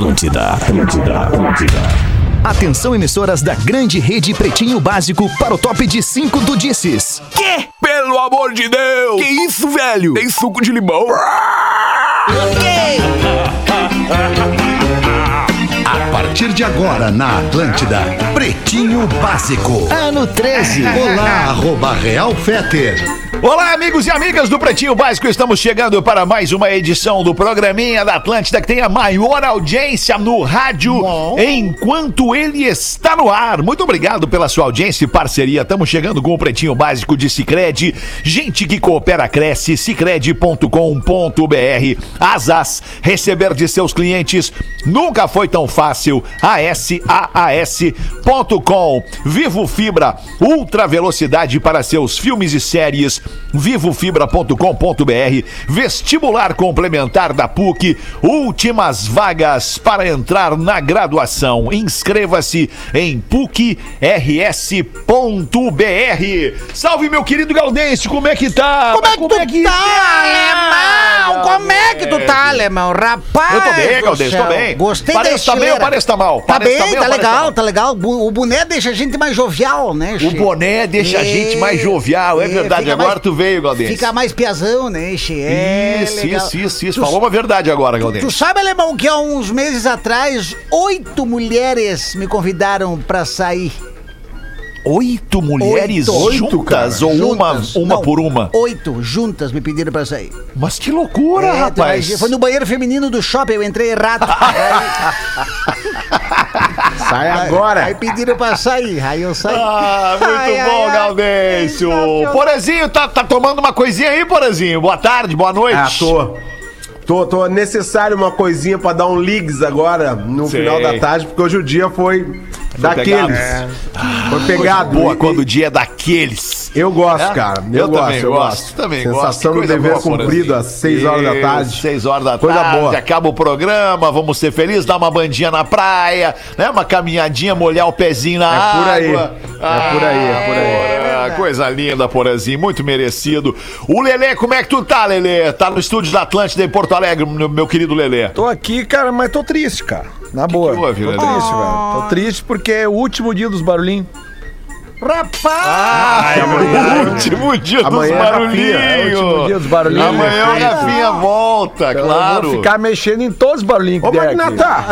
Atlântida, Atlântida, Atlântida. Atenção emissoras da grande rede Pretinho Básico para o top de 5 do Disses. Quê? Pelo amor de Deus! Que isso, velho? Tem suco de limão? A partir de agora na Atlântida, Pretinho Básico. Ano 13. Olá, arroba Real Feter. Olá, amigos e amigas do Pretinho Básico. Estamos chegando para mais uma edição do programinha da Atlântida que tem a maior audiência no rádio enquanto ele está no ar. Muito obrigado pela sua audiência e parceria. Estamos chegando com o Pretinho Básico de Sicredi. Gente que coopera cresce. Sicredi.com.br. Asas. Receber de seus clientes nunca foi tão fácil. ASAAS.com. Vivo Fibra. Ultra velocidade para seus filmes e séries vivofibra.com.br, vestibular complementar da PUC, últimas vagas para entrar na graduação. Inscreva-se em pucrs.br. Salve meu querido Gaudêncio, como é que tá? Como é que tu tá, alemão? Como é que tu tá, alemão? Rapaz! Eu tô bem, Gaudêncio, céu. tô bem. Gostei Parece da tá bem ou parece tá mal? Tá Parece bem, tá bem tá tá legal, mal? tá legal. Bu- O boné deixa a gente mais jovial, né? O che? boné deixa a gente mais jovial, é verdade. fica Agora tu veio, Gaudêncio. Fica mais piazão, né, che? É Isso, legal. isso, isso, isso. Tu- Falou uma verdade agora, Gaudêncio. Tu sabe, alemão, que há uns meses atrás, oito mulheres me convidaram pra sair. Oito mulheres Oito. juntas ou Juntas. uma, uma Não, por uma? Oito juntas me pediram pra sair. Mas que loucura, É, rapaz. Foi no banheiro feminino do shopping, eu entrei errado. Sai agora. Aí pediram pra sair, aí eu saí. Ah, muito Ai, bom, ai, Gaudêncio. Porazinho, tá, tá tomando uma coisinha aí, Porazinho? Boa tarde, boa noite. Ah, tô. Tô, tô necessário uma coisinha pra dar um ligs agora no Sei. final da tarde, porque hoje o dia foi, daqueles. Foi pegado. Boa, E- quando o dia é daqueles. Eu gosto, É? cara. Eu, Eu gosto, também eu gosto, gosto. também Sensação gosto. Do dever boa, cumprido às 6 horas da tarde. seis horas da Coisa tarde, boa. acaba o programa, vamos ser felizes, dar uma bandinha na praia, né? Uma caminhadinha, molhar o pezinho na É água. por aí. É por aí, é por aí. Ah, coisa linda, Porazinho, muito merecido. O Lelê, como é que tu tá, Lelê? Tá no estúdio da Atlântida em Porto Alegre, meu, meu querido Lelê. Tô aqui, cara, mas tô triste, cara. Na boa. que houve, tô triste, velho. Tô triste porque é o último dia dos barulhinhos. Rapaz! Ah, é o último dia Amanhã dos é barulhinhos. É o último dia dos barulhinhos. Amanhã o Rafinha volta, Então claro. Eu vou ficar mexendo em todos os barulhinhos que Ô, der aqui. Magnata!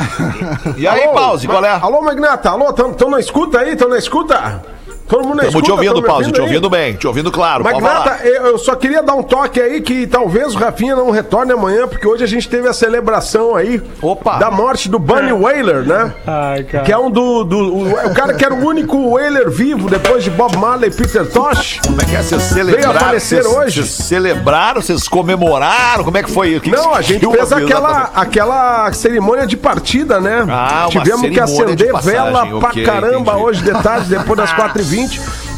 E aí, Alô? pause, qual é? Alô, Magnata! Alô, tão, tão na escuta aí? Tão na escuta? Todo mundo Estamos te escuta? ouvindo, tão me Pause, te ouvindo bem, te ouvindo claro. Magnata, eu, só queria dar um toque aí que talvez o Rafinha não retorne amanhã, porque hoje a gente teve a celebração aí Opa. da morte do Bunny Whaler, né? Ai, cara. Que é um do. do o, o cara que era o único Whaler vivo depois de Bob Marley e Peter Tosh. Como é que é? Vocês celebraram? Veio a falecer vocês, hoje. Vocês celebraram? Vocês comemoraram? Como é que foi? Que Não, a gente fez aquela, aquela cerimônia de partida, né? Ah, uma Tivemos que acender vela pra ok, caramba entendi. hoje de tarde, depois das 4h20.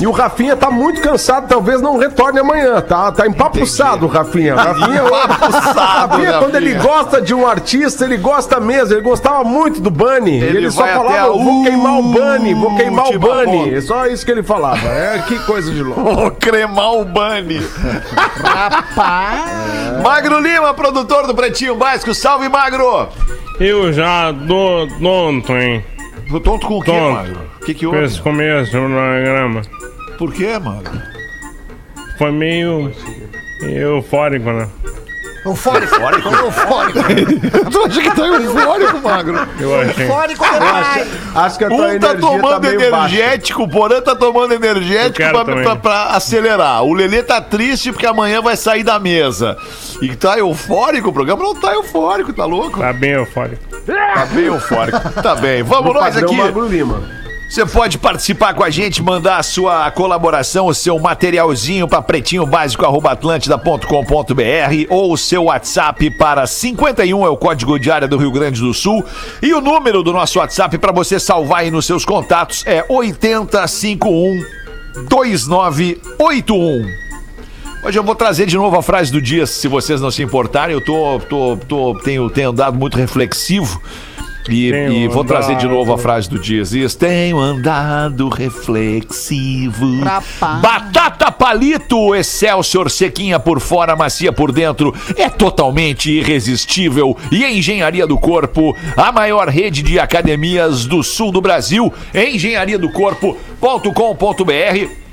E o Rafinha tá muito cansado, talvez não retorne amanhã, tá? Tá empapuçado o Rafinha. Rafinha, Empapuçado, Rafinha, quando Rafinha. ele gosta de um artista, ele gosta mesmo. Ele gostava muito do Bunny. Ele Ele, só falava, a vou queimar o Bunny, vou queimar o. Bunny. É só isso que ele falava. É, que coisa de louco. Vou cremar o Bunny. Rapaz! Magro Lima, produtor do Pretinho Básico. Salve, Magro! Eu já tô tonto, hein? Tô tonto com o quê, Tonto. Magro? O que que houve? começo do programa. Por quê, Magro? Foi meio eufórico, né? Eufórico. Eufórico. Tu acha que tá eufórico, Magro? Eu achei. Eufórico demais. Acho que a tua Um tá energia tá tomando baixa. energético, o Porã tá tomando energético pra, pra- pra acelerar. O Lelê tá triste porque amanhã vai sair da mesa. E tá eufórico, o programa não tá eufórico, tá louco? Tá bem eufórico. Tá bem eufórico. Tá bem, vamos nós Padrão aqui. Magro Lima. Você pode participar com a gente, mandar a sua colaboração, o seu materialzinho para pretinhobásico.atlântida.com.br ou o seu WhatsApp para 51 é o código de área do Rio Grande do Sul. E o número do nosso WhatsApp para você salvar aí nos seus contatos é 8051 2981. Hoje eu vou trazer de novo a frase do dia, se vocês não se importarem. Eu tô, tô, tô, tenho, tenho andado muito reflexivo. E, e vou trazer de novo a frase do Dias. Tenho andado reflexivo. Batata Palito Excelsior sequinha por fora, macia por dentro, é totalmente irresistível. E a Engenharia do Corpo, a maior rede de academias do sul do Brasil, engenharia do corpo.com.br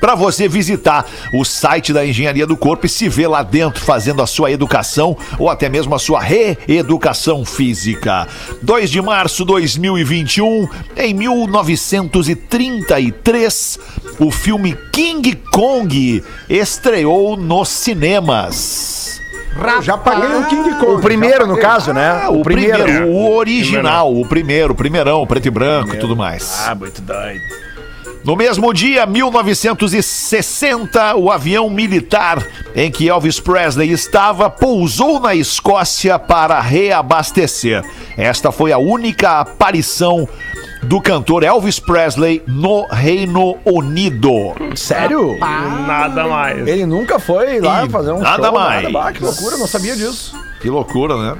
para você visitar o site da Engenharia do Corpo e se ver lá dentro fazendo a sua educação ou até mesmo a sua reeducação física. 2 de março de 2021, em 1933, o filme King Kong estreou nos cinemas. Eu já paguei o King Kong. O primeiro, no caso, né? Ah, o primeiro, o original, o primeiro, o primeirão, preto e branco e tudo mais. Ah, muito doido. No mesmo dia, 1960, o avião militar em que Elvis Presley estava pousou na Escócia para reabastecer. Esta foi a única aparição do cantor Elvis Presley no Reino Unido. Sério? Nada mais. Ele nunca foi lá E fazer um nada show, mais. Nada. Bah, que loucura, não sabia disso. Que loucura, né?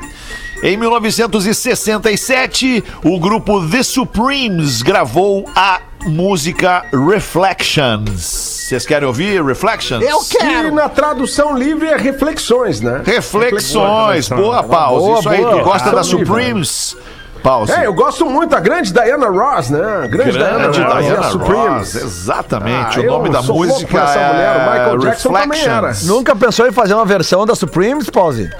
Em 1967, o grupo The Supremes gravou a música Reflections. Vocês querem ouvir Reflections? Eu Que quero. na tradução livre é reflexões, né? Reflexões. Boa, Pause. Boa, Isso aí, boa. tu gosta da livre. Supremes? Pause. É, eu gosto muito da grande Diana Ross, né? A Grande, Grande Diana Ross a Diana Supremes. Ross, exatamente. Ah, o nome da música essa mulher. O Michael é Jackson também era. Reflections. Nunca pensou em fazer uma versão da Supremes, Pause?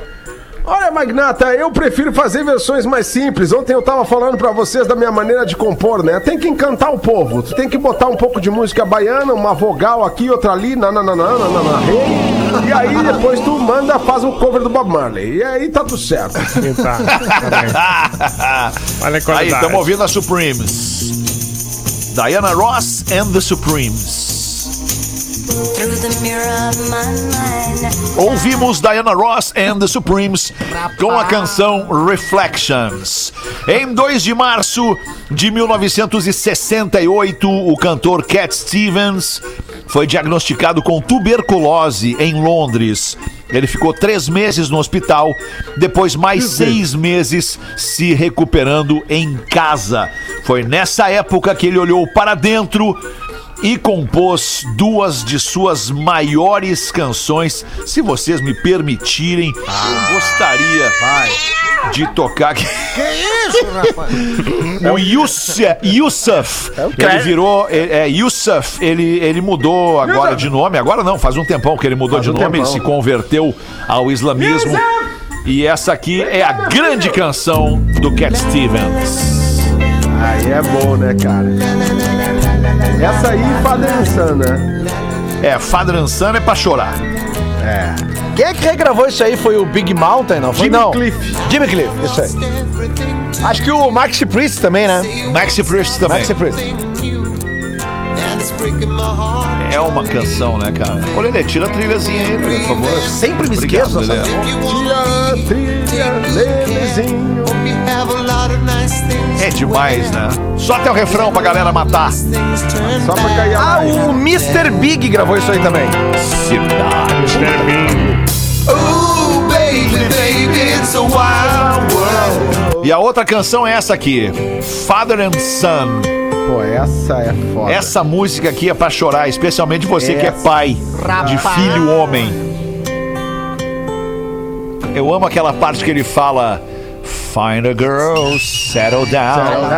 Olha, Magnata, eu prefiro fazer versões mais simples. Ontem eu tava falando pra vocês da minha maneira de compor, né? Tem que encantar o povo. Tu tem que botar um pouco de música baiana, uma vogal aqui, outra ali, nananana, nanana, rei. E aí depois tu manda, faz o cover do Bob Marley. E aí tá tudo certo. Sim, tá. tá. Olha a Aí, estamos ouvindo a Supremes. Diana Ross and the Supremes. Ouvimos Diana Ross and the Supremes com a canção Reflections. Em 2 de março de 1968, o cantor Cat Stevens foi diagnosticado com tuberculose em Londres. Ele ficou três meses no hospital, depois mais seis meses se recuperando em casa. Foi nessa época que ele olhou para dentro e compôs duas de suas maiores canções. Se vocês me permitirem, eu gostaria de tocar aqui. Que isso, rapaz? O Yusuf, Yusuf ele virou, é, é, Yusuf, ele, ele mudou agora de nome, agora não, faz um tempão que ele mudou de um nome, ele tempão. se converteu ao islamismo. E essa aqui é a grande canção do Cat Stevens. Aí é bom, né, cara? Essa aí, Fadensan, né? É, Fadran Sun é pra chorar. Quem é que regravou isso aí? Foi o Big Mountain, não foi? Jimmy não. Cliff. Jimmy Cliff, isso aí. Acho que o Maxi Priest também, né? Maxi Priest também. Maxi Priest. É uma canção, né, cara? Ô, Lelê, tira a trilhazinha aí, por favor. Sempre me Obrigado, esqueço dessa. Tira, trilha, Lelezinho. É demais, né? Só até o refrão pra galera matar. Só pra cair a Ah, o Mr. Big gravou isso aí também. Cidade. Termino. E a outra canção é essa aqui, Father and Son. Pô, essa é foda. Essa música aqui é pra chorar, especialmente você que é pai de filho homem. Eu amo aquela parte que ele fala Find a girl, settle down.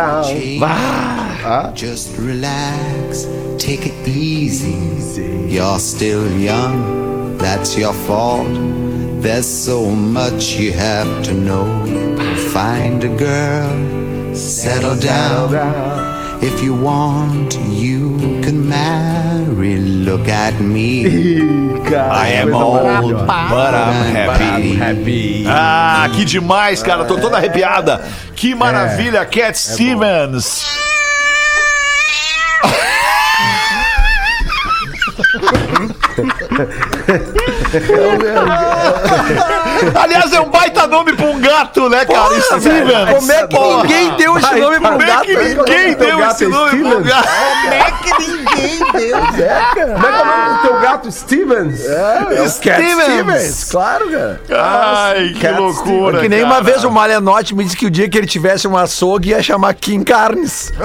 Ah, Just relax, take it easy. You're still young, that's your fault. There's so much you have to know. Find a girl, settle down. If you want, you can marry. Look at me. I am old, but I'm happy. Ah, que demais, cara. Tô toda arrepiada. Que maravilha, Cat Stevens. Aliás, é um baita nome pra um gato, né, cara? Stevens. Como é que Porra. ninguém deu esse Ai, nome pro Como é gato? que ninguém deu gato esse é nome pro Stevens? gato? Como é que ninguém deu? Como é que é o nome do teu gato, Stevens? É o Cat Stevens. Stevens, claro, cara. Ai, que loucura. que nem cara. uma vez o Malenotti me disse que o dia que ele tivesse um açougue ia chamar Kim Carnes.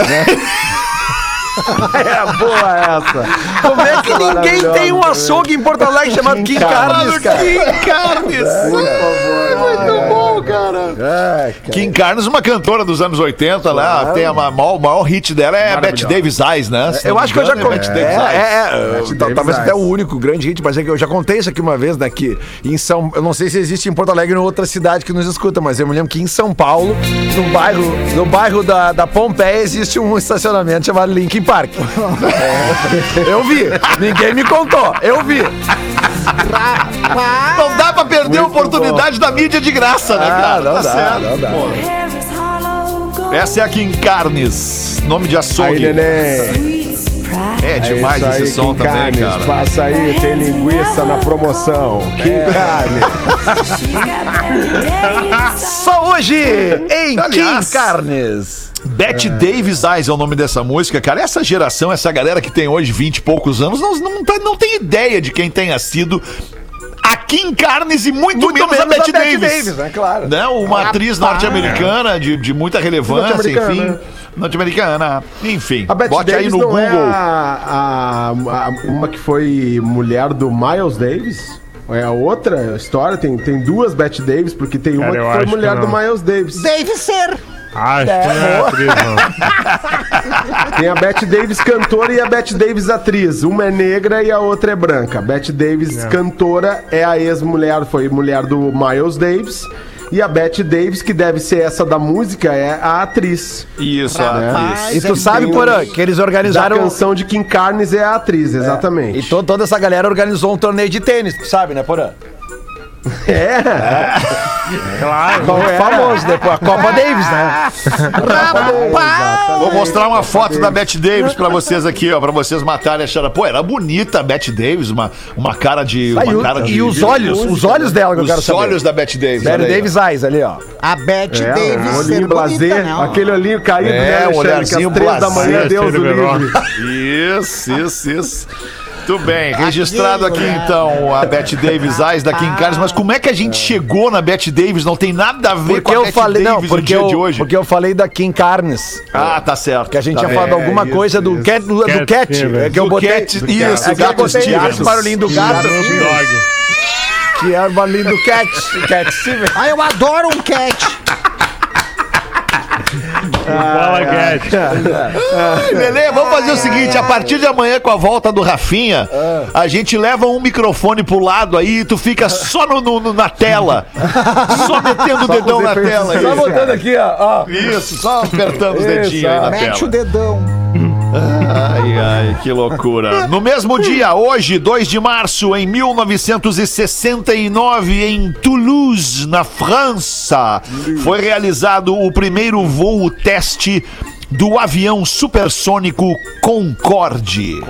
É boa essa. Como é que ninguém tem um açougue em Porto Alegre chamado Kim Carnes, cara? Kim Carnes. Muito bom, cara. Kim Carnes, uma cantora dos anos 80 lá, tem a maior, o maior hit dela é Bette Davis Eyes, né? Se Eu acho que eu já contei. É, é, é, tal- talvez até o único grande hit, mas é que eu já contei isso aqui uma vez, né? Que em São. Eu não sei se existe em Porto Alegre ou em outra cidade que nos escuta, mas eu me lembro que em São Paulo, no bairro, no bairro da, da Pompeia, existe um estacionamento chamado Linkin Park. É, eu vi. Ninguém me contou. Eu vi. Não dá pra perder a oportunidade da mídia de graça, né, cara? Ah, não Tá dá, certo. não dá. Essa é a Kim Carnes, nome de Aí, açougue. neném. É demais isso aí, esse som Kim também, Carnes. cara. Passa aí, tem linguiça na promoção. Kim Carnes. Só hoje, em Aliás, Kim Carnes. Bette Davis Eyes é o nome dessa música, cara. Essa geração, essa galera que tem hoje 20 e poucos anos, não, não, tá- não tem ideia de quem tenha sido a Kim Carnes e muito, Muito menos, menos a Bette a Bette Davis. Davis, né? Claro. Né? Uma atriz norte-americana de, de muita relevância, enfim. né? Norte-americana. Enfim, A Bette bote Davis aí no não Google. é a, a- a- uma que foi mulher do Miles Davis? É a outra história? Tem, tem duas Bette Davis, porque tem uma Cara, que foi acho que mulher do. Miles Davis. Deve ser. Acho que não é atriz, não. Tem a Bette Davis cantora e a Bette Davis atriz. Uma é negra e a outra é branca. A Bette Davis cantora é a ex-mulher, foi mulher do Miles Davis. E a Bette Davis, que deve ser essa da música, é a atriz. Isso, a atriz. E tu sabe, Porã, que eles organizaram. canção de Kim Carnes é a atriz, exatamente. E to- toda essa galera organizou um torneio de tênis, tu sabe, né, Porã? É. Claro. Qual é? Famoso depois, a Copa Davis, né? Vou mostrar uma foto da Bette Davis pra vocês aqui, ó, pra vocês matarem a achando. Pô, era bonita a Bette Davis, uma, uma cara de. Uma cara de e os olhos, os olhos dela que eu quero Os saber. olhos da Bette Davis. Ó. Davis Eyes ali, ó. A Beth É, Davis um olhinho bonita, blazer, não. aquele olhinho caído, É, né, um olharzinho às três da manhã, blazer, Deus o livre. Isso, isso, isso. Muito bem, registrado aqui né? então a Bette Davis Eyes da Kim Carnes, mas como é que a gente chegou na Bette Davis? Não tem nada a ver Porque com a eu Bette falei, não, Davis no porque dia eu, de hoje. porque eu falei da Kim Carnes. Ah, tá certo. Que a gente tá tinha bem. falado alguma isso, coisa do isso. cat, do, do Cat cat, Stevens. é que eu Do botei, Cat- isso, é Gato Stevens. esse barulhinho do gato, que é o barulhinho do cat, cat Stevens. Ah, eu adoro um cat. Bola Guedes. Ai, Lelê, vamos fazer o seguinte: a partir de amanhã, com a volta do Rafinha, a gente leva um microfone pro lado aí e tu fica só no, no- no- na tela. Só metendo o dedão na tela aí. Tá botando aqui, ó, ó. Isso, só apertando os dedinhos aí na Mete o tela. dedão. Ai, ai, que loucura. No mesmo dia, hoje, 2 de março, em 1969, em Toulouse, na França, foi realizado o primeiro voo teste do avião supersônico Concorde.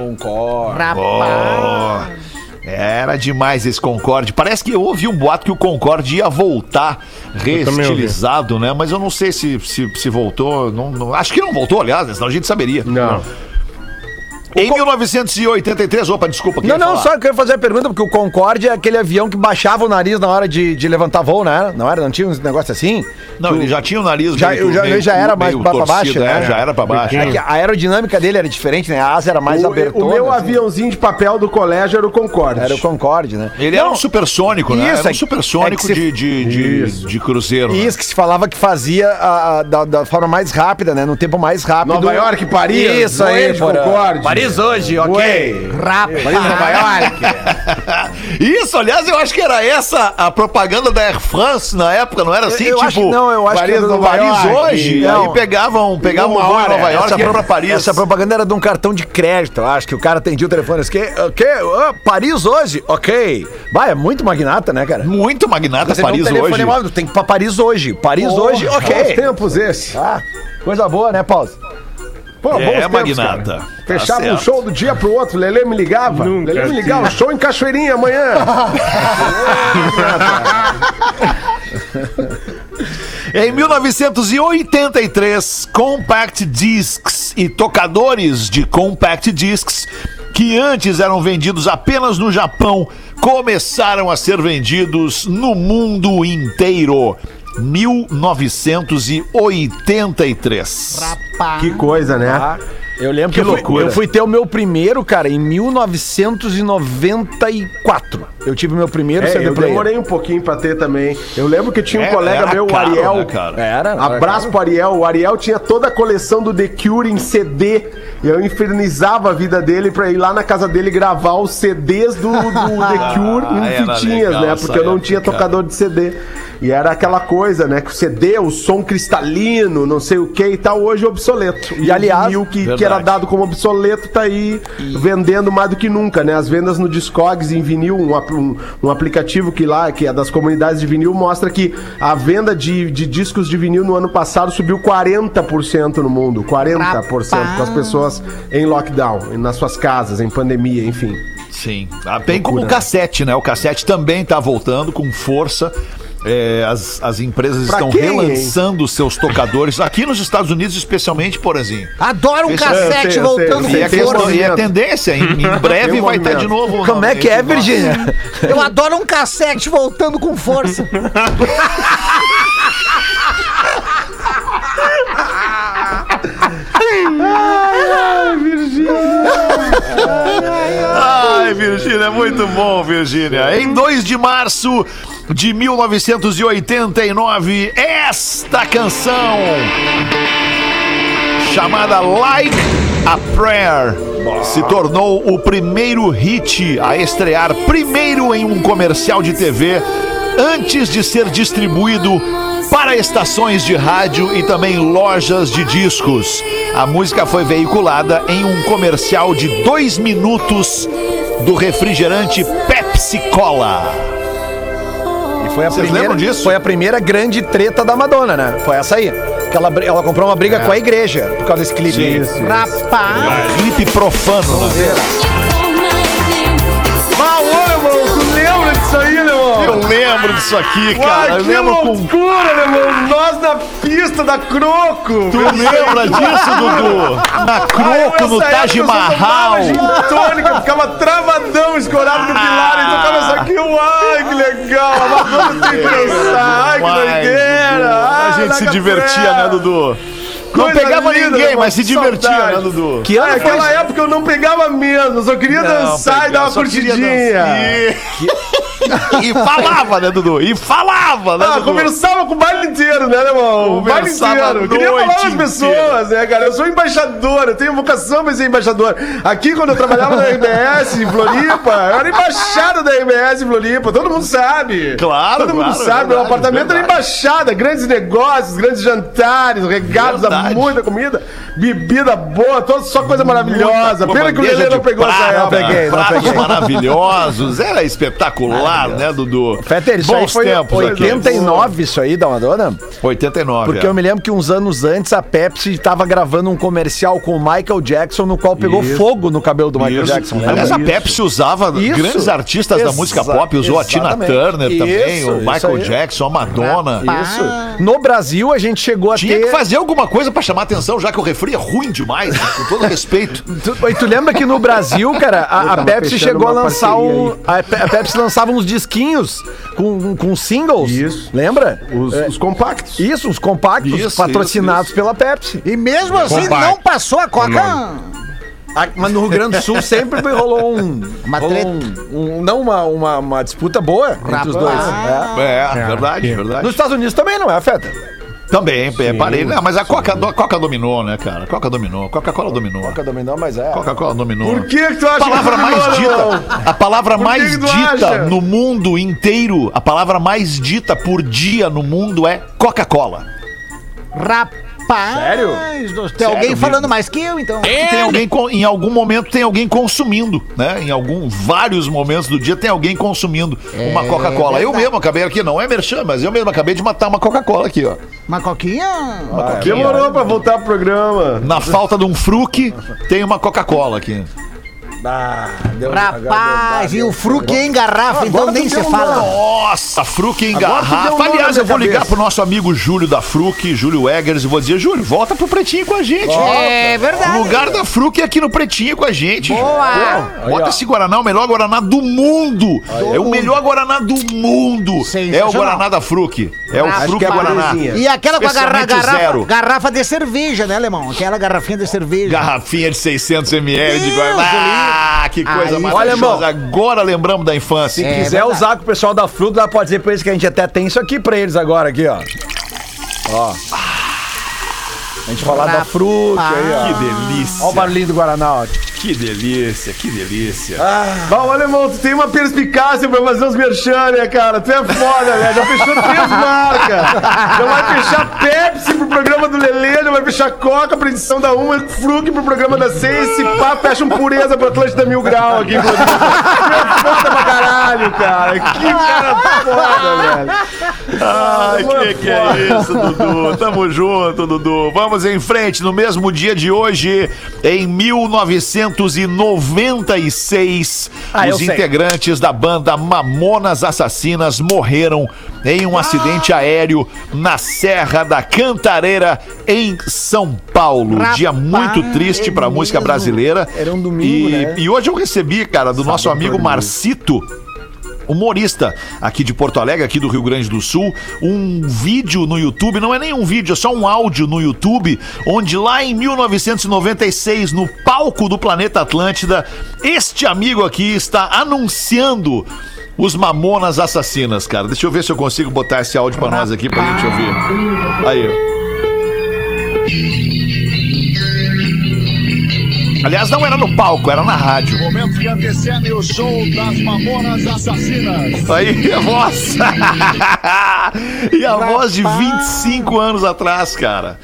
Oh, era demais esse Concorde. Parece que houve um boato que o Concorde ia voltar ouvi. reestilizado, né? Mas eu não sei se, se, se voltou. Não, não- acho que não voltou, aliás, senão a gente saberia. Não. Em 1983, opa, desculpa. Não, não, falar. só eu queria fazer a pergunta, porque o Concorde é aquele avião que baixava o nariz na hora de, de levantar voo, né? Não era? Não tinha uns negócio assim? Não, ele já tinha o nariz Já- meio- eu já- meio- ele já era mais meio pra- pra baixo, é, né? já era pra baixo. É que a aerodinâmica dele era diferente, né? A asa era mais O, abertona. o meu assim. aviãozinho de papel do colégio era o Concorde. Era o Concorde, né? Ele era um supersônico, né? Isso, era é um que- supersônico é se- de, de, de, de cruzeiro. né? Isso que se falava que fazia a- a- da, da forma mais rápida, né? No tempo mais rápido. Nova York, Paris, Isso aí. Concorde. Paris hoje, ok. Ué. Rapaz. Nova York. Isso, aliás, eu acho que era essa a propaganda da Air France na época, não era assim? Eu tipo, acho que não, eu acho Paris, que era do Paris Nova York. hoje, Não. aí pegavam, pegavam Uma um hora, Nova York essa, e pra Paris. essa propaganda era de um cartão de crédito, eu acho que o cara atendia o telefone assim, que, ok, ah, Paris hoje, ok. Vai, é muito magnata, né, cara? Muito magnata Você um Paris telefone hoje. móvel, tem que ir pra Paris hoje. Paris Porra, hoje, ok. tempos esse. Ah, coisa boa, né, Paulo? Pô, bons É, tempos, magnata. cara. Tá Fechava um certo. show do dia pro outro, Lelê me ligava. Nunca Lelê me ligava, show em Cachoeirinha amanhã. Em 1983, compact discs e tocadores de compact discs que antes eram vendidos apenas no Japão começaram a ser vendidos no mundo inteiro. 1983. Rapaz. que coisa, né? Eu lembro Que que, eu, fui, eu fui ter o meu primeiro, cara, em 1994. Eu tive o meu primeiro É, CD eu player. demorei um pouquinho pra ter também. Eu lembro que tinha um É, colega meu, o caro, Ariel. né, cara? Era, era Abraço pro Ariel. O Ariel tinha toda a coleção do The Cure em CD. E eu infernizava a vida dele pra ir lá na casa dele gravar os CDs do, do The Cure Ah, em era fitinhas, legal né? Porque eu não época, tinha cara. tocador de CD. E era aquela coisa, né? Que o CD, o som cristalino, não sei o que e tal, hoje é obsoleto. E, aliás, o que, que era dado como obsoleto tá aí vendendo mais do que nunca, né? As vendas no Discogs em vinil, um, ap- um- um aplicativo que lá, que é das comunidades de vinil, mostra que a venda de, de discos de vinil no ano passado subiu 40% no mundo. 40% com as pessoas em lockdown, nas suas casas, em pandemia, enfim. Sim. Ah, Bem como o cassete, né? O cassete também tá voltando com força. É, as, as empresas Pra estão quem, hein? relançando seus tocadores. Aqui nos Estados Unidos, especialmente, porazinho. Adoro um cassete eu sei, eu voltando sei, com força. e a tendência, em, em breve vai estar movimento. de novo. Como é que é, Virgínia? Eu adoro um cassete voltando com força. Ai, Virgínia, é muito bom, Virgínia. Em 2 de março de 1989, esta canção chamada Like a Prayer se tornou o primeiro hit a estrear primeiro em um comercial de TV antes de ser distribuído para estações de rádio e também lojas de discos. A música foi veiculada em um comercial de dois minutos do refrigerante Pepsi Cola. Foi a Vocês primeira, lembram disso? Foi a primeira grande treta da Madonna, né? Foi essa aí. Que ela, ela comprou uma briga com a igreja por causa desse clipe. aí. Rapaz. Clipe profano, né? Ah, Eu lembro disso aqui, cara. Uai, Eu que lembro com. loucura, meu irmão. Nós na pista da Croco. Tu lembra disso, Dudu? Na Croco, no Taj Mahal. Tônica, ficava travadão, escorado no pilar. E tocava isso aqui. Uai, que legal. Dançar. Ai, que doideira. A Ai, gente se divertia, né, Dudu? Não pegava linda, ninguém, meu mas se divertia, né, Dudu? Que ano foi Naquela época eu não pegava mesmo, eu só queria dançar e dar uma curtidinha. E... e falava, né, Dudu? E falava, né, Ah, Dudu? conversava com o baile inteiro, né, irmão? O baile Conversava inteiro. Eu Queria falar com as pessoas, né, cara? Eu sou embaixador, eu tenho vocação pra ser embaixador. Aqui, quando eu trabalhava na RBS em Floripa, eu era embaixada da RBS em Floripa, todo mundo sabe. Claro, Todo mundo claro, sabe, meu verdade, apartamento era verdade. embaixada, grandes negócios, grandes jantares, regados a Verdade. muita comida, bebida boa, toda, só coisa maravilhosa. Pena que o Lelê não pegou essa prata, época. peguei, não peguei. maravilhosos. Era espetacular, né, Dudu? Fetter, isso aí Bons foi tempos aqui. 89 isso aí da Madonna? 89. Porque é. eu me lembro que uns anos antes a Pepsi estava gravando um comercial com o Michael Jackson, no qual pegou fogo no cabelo do Michael Isso. Jackson. Aliás, a Pepsi usava Isso. grandes artistas da Exa- música pop, usou a Tina exatamente. Turner também, Isso, o isso Michael aí. Jackson, a Madonna. Isso. No Brasil, a gente chegou a Tinha ter. que fazer alguma coisa pra chamar atenção, já que o refri é ruim demais, né? com todo respeito. Tu, e tu lembra que no Brasil, cara, a, a tava Pepsi chegou a lançar um. A, a Pepsi lançava uns disquinhos com, com singles. Isso. Lembra? Os, É, os compactos. Isso, os compactos Isso, patrocinados isso, pela Pepsi. E mesmo assim Compacto. não passou a coca. Ah, mas no Rio Grande do Sul sempre rolou um. Uma rolou treta. um, um- não, uma, uma, uma disputa boa entre os dois. Ah. É. É, verdade, é. verdade. Nos Estados Unidos também não é, Feta? Também, é, parei. Não, mas a Coca, do- a Coca dominou, né, cara? A Coca dominou. Coca-Cola dominou. Nunca dominou, mas é. Coca-Cola dominou. Por que que tu A acha palavra que mais dita, a palavra Por mais que dita acha? no mundo inteiro, a palavra mais dita por dia no mundo é Coca-Cola. Rapaz. Sério? Tem alguém Sério, falando mais que eu, então. Tem alguém em algum momento tem alguém consumindo, né? Em algum vários momentos do dia tem alguém consumindo uma Coca-Cola. Eu mesmo acabei aqui, não é merchan, mas eu mesmo acabei de matar uma Coca-Cola aqui, ó. Uma coquinha? Uma coquinha. Demorou pra voltar pro programa. Na falta de um fruque, tem uma Coca-Cola aqui. Ah, deu- Rapaz, deu- e o Fruc em garrafa, então nem se um fala. Nossa, Fruc em Agora garrafa. um Aliás, eu vou ligar cabeça. pro nosso amigo Júlio da Fruc, Júlio Eggers, e vou dizer, Júlio, volta pro Pretinho com a gente. É verdade. O lugar da Fruc é aqui no Pretinho com a gente. Boa. Júlio. Bota esse Guaraná, o melhor Guaraná do mundo. É o melhor Guaraná do mundo. É o. Guaraná da Fruc. É o Acho é a Guaraná. E aquela com a garra- garrafa, zero. garrafa de cerveja, né, alemão? Aquela garrafinha de cerveja. Garrafinha de 600 ml de Deus, Guaraná. Ah, que coisa Aí- maravilhosa. Olha, irmão. Agora lembramos da infância. Se É quiser verdade. usar com o pessoal da fruta, dá pode dizer pra eles que a gente até tem isso aqui pra eles agora, aqui, ó. Ó. A gente falar da fruta aí, ó. Que delícia. Ó o barulhinho do Guaraná, ó. Que delícia, que delícia. Bom, alemão, tu tem uma perspicácia pra fazer os merchan, né, cara? Tu é foda, né? Já fechou três marcas. Já vai fechar Pepsi pro programa do Lelê, já vai fechar Coca pra edição da Uma, Frug pro programa da Seis, se pá, fecha um pureza pro Atlântida Mil Grau aqui. Tu é foda pra caralho, cara. Que cara foda, velho. Ai, Mano, que que é isso, Dudu? Tamo junto, Dudu. Vamos em frente. No mesmo dia de hoje, em 1996, Ah, os sei. integrantes da banda Mamonas Assassinas morreram em um acidente aéreo na Serra da Cantareira, em São Paulo. Rapaz, dia muito triste é pra música mesmo. brasileira. Era um domingo, e, né? E hoje eu recebi, cara, do nosso amigo Marcito humorista aqui de Porto Alegre, aqui do Rio Grande do Sul, um vídeo no YouTube, não é nem um vídeo, é só um áudio no YouTube, onde lá em 1996, no palco do Planeta Atlântida, este amigo aqui está anunciando os Mamonas Assassinas, cara. Deixa eu ver se eu consigo botar esse áudio pra nós aqui pra gente ouvir. Aí. Aliás, não era no palco, era na rádio. Momento que antecede o show das Mamonas Assassinas. Aí a voz. e a voz de 25 anos atrás, cara.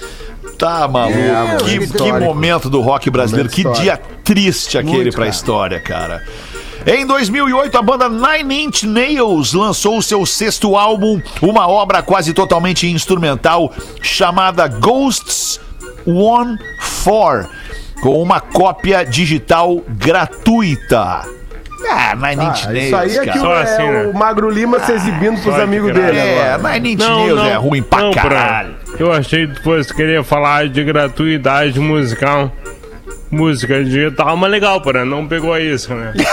Tá maluco. que, que histórico. momento do rock brasileiro. Que dia triste aquele Muito, pra cara. história, cara. Em 2008, a banda Nine Inch Nails lançou o seu sexto álbum, uma obra quase totalmente instrumental chamada Ghosts One Four, com uma cópia digital gratuita. Ah, Nine Inch Ah, isso aí é, cara. que o, Só assim, é né? o Magro Lima se exibindo pros amigos dele É, agora. Inch Nails é ruim pra não, caralho. Bruno. Eu achei que tu fosse querer falar de gratuidade musical. Música digital, mas legal, porra. Não pegou isso, né? Não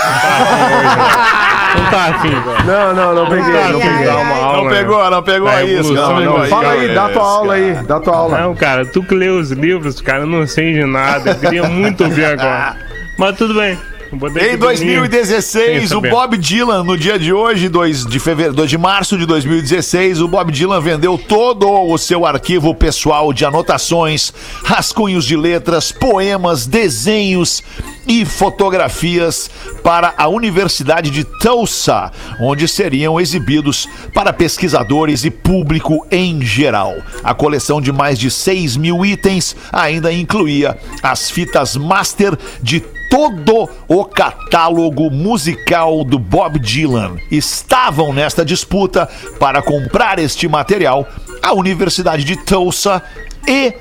tá afim né? Não tá velho. Não, não, não peguei, Tá não peguei. dar uma aula. Não né? pegou, não pegou Da isso, não, não, música. Fala aí, dá tua aula aí, dá tua aula. Não, cara, tu que lê os livros, cara, eu não sei de nada. Eu queria muito ouvir agora. Mas tudo bem. Em aqui dormir. 2016, Sem o. Bob Dylan, no dia de hoje, 2 de fevereiro, 2 de março de 2016, o Bob Dylan vendeu todo o seu arquivo pessoal de anotações, rascunhos de letras, poemas, desenhos e fotografias para a Universidade de Tulsa, onde seriam exibidos para pesquisadores e público em geral. A coleção de mais de 6 mil itens ainda incluía as fitas master de todo o catálogo musical do Bob Dylan. Estavam nesta disputa para comprar este material a Universidade de Tulsa e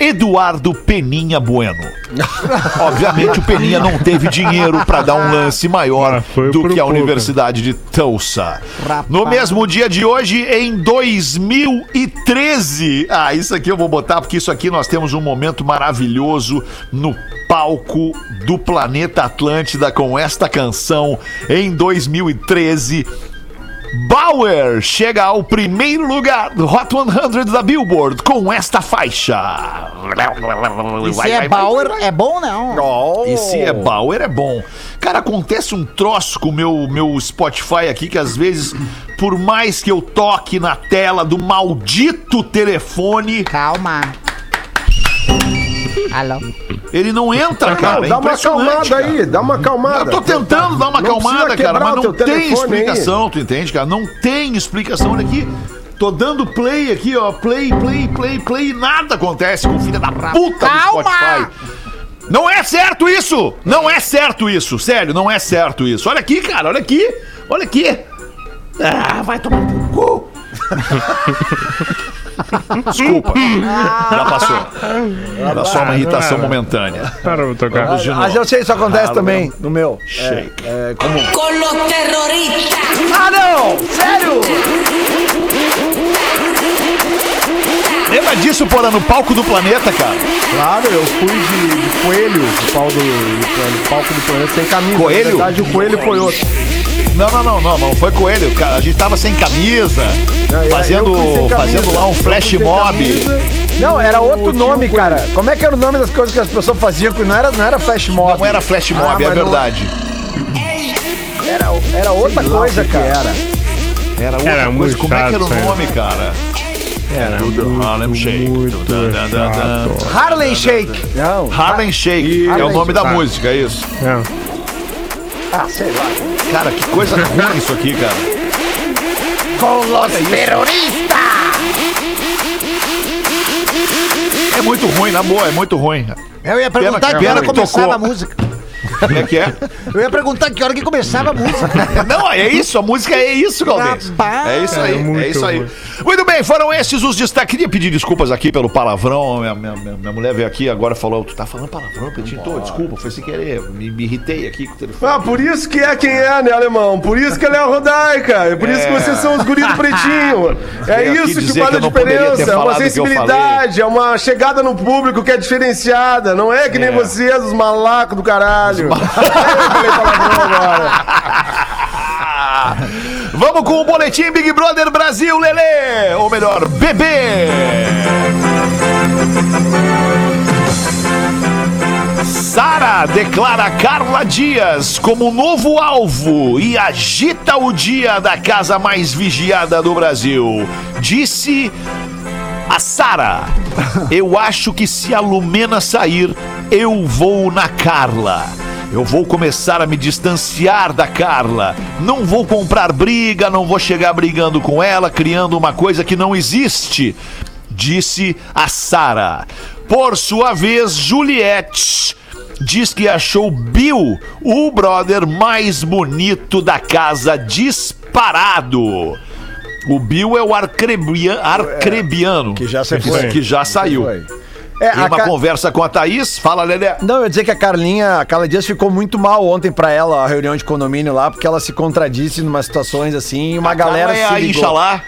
Eduardo Peninha Bueno. Obviamente o Peninha não teve dinheiro para dar um lance maior Ah, do que a pouco. Universidade de Tulsa. Rapaz. No mesmo dia de hoje, em 2013. Ah, isso aqui eu vou botar porque isso aqui nós temos um momento maravilhoso no palco do Planeta Atlântida com esta canção em 2013. Bauer chega ao primeiro lugar do Hot 100 da Billboard com esta faixa. E se é Bauer, é bom não? E se é Bauer, é bom. Cara, acontece um troço com o meu, meu Spotify aqui que às vezes, por mais que eu toque na tela do maldito telefone, Calma. Alô? ele não entra, cara. É dá uma acalmada cara. aí, dá uma acalmada. Eu tô tentando dar uma Não acalmada, cara, mas não tem telefone aí. explicação, tu entende, cara? Não tem explicação. Olha aqui. Tô dando play aqui, ó. Play, play, play, play. e Nada acontece com o filho da puta do Calma! Spotify. Não é certo isso! Não é certo isso! Sério, não é certo isso. Olha aqui, cara, olha aqui. Olha aqui. Ah, vai tomar no cu. Desculpa. Já passou. Era só uma irritação momentânea. Para, tocar. Vamos de novo. Mas eu sei, isso acontece Ah, também no meu. Shake. É, é comum. Con los terroristas. Ah, não! Sério? Lembra disso, Porã, no palco do planeta, cara? Claro, eu fui de, de coelho, do, pau do, do, do palco do planeta sem camisa. Coelho? Na verdade, o coelho foi outro. Não, não, não, não, não foi com ele. A gente tava sem camisa, Não, fazendo, sem camisa. fazendo lá um flash mob. camisa. Não, era outro nome, cara. Como é que era o nome das coisas que as pessoas faziam? que Não era, não era flash mob. Não era flash mob, Ah, é mas não- verdade. Era, era outra lá coisa, cara. era. Era outra Era coisa. muito Como é que era o chato, nome, cara? Era Do Harlem Shake. muito Do- da- da- da- chato. Harlem Shake. Não. Harlem Shake, é o nome da música, é isso. É. Ah, sei lá. Cara, que coisa ruim isso aqui, cara. Com os terroristas. É muito ruim, na boa, é muito ruim. Eu ia perguntar Pena- que hora começava a música. Como é que é? Eu ia perguntar que hora que começava a música. Não, é isso, a música é isso. Rapaz. É isso aí, É é, muito isso aí. ruim. Muito bem, foram esses os destaques. Queria pedir desculpas aqui pelo palavrão. Minha, minha, minha- mulher veio aqui agora e falou: Tu tá falando palavrão, Petinho? Tô, desculpa, foi sem querer. Me, me irritei aqui com o telefone. Ah, por isso que é quem é, né, alemão? Por isso que ele é a Rodaica. É por isso que vocês são os guris do pretinho. É isso que faz a diferença. É uma sensibilidade, é uma chegada no público que é diferenciada. Não é que nem É. vocês, os malacos do caralho. Vamos com o boletim Big Brother Brasil, Lelê! Ou melhor, bebê! Sara declara Carla Dias como novo alvo e agita o dia da casa mais vigiada do Brasil. Disse a Sara: Eu acho que se a Lumena sair, eu vou na Carla. Eu vou começar a me distanciar da Carla. Não vou comprar briga, não vou chegar brigando com ela, criando uma coisa que não existe. Disse a Sara. Por sua vez, Juliette diz que achou Bill o brother mais bonito da casa disparado. O Bill é o arcrebia- arcrebiano. Que já se que, foi. que já saiu. Foi. É, Tem a uma Ca- conversa com a Thaís. Fala, Lelé. Não, eu ia dizer que a Carlinha, a Carla Dias ficou muito mal ontem pra ela, a reunião de condomínio lá, porque ela se contradisse em umas situações assim, e uma galera Carla é se a ligou. Inxalá.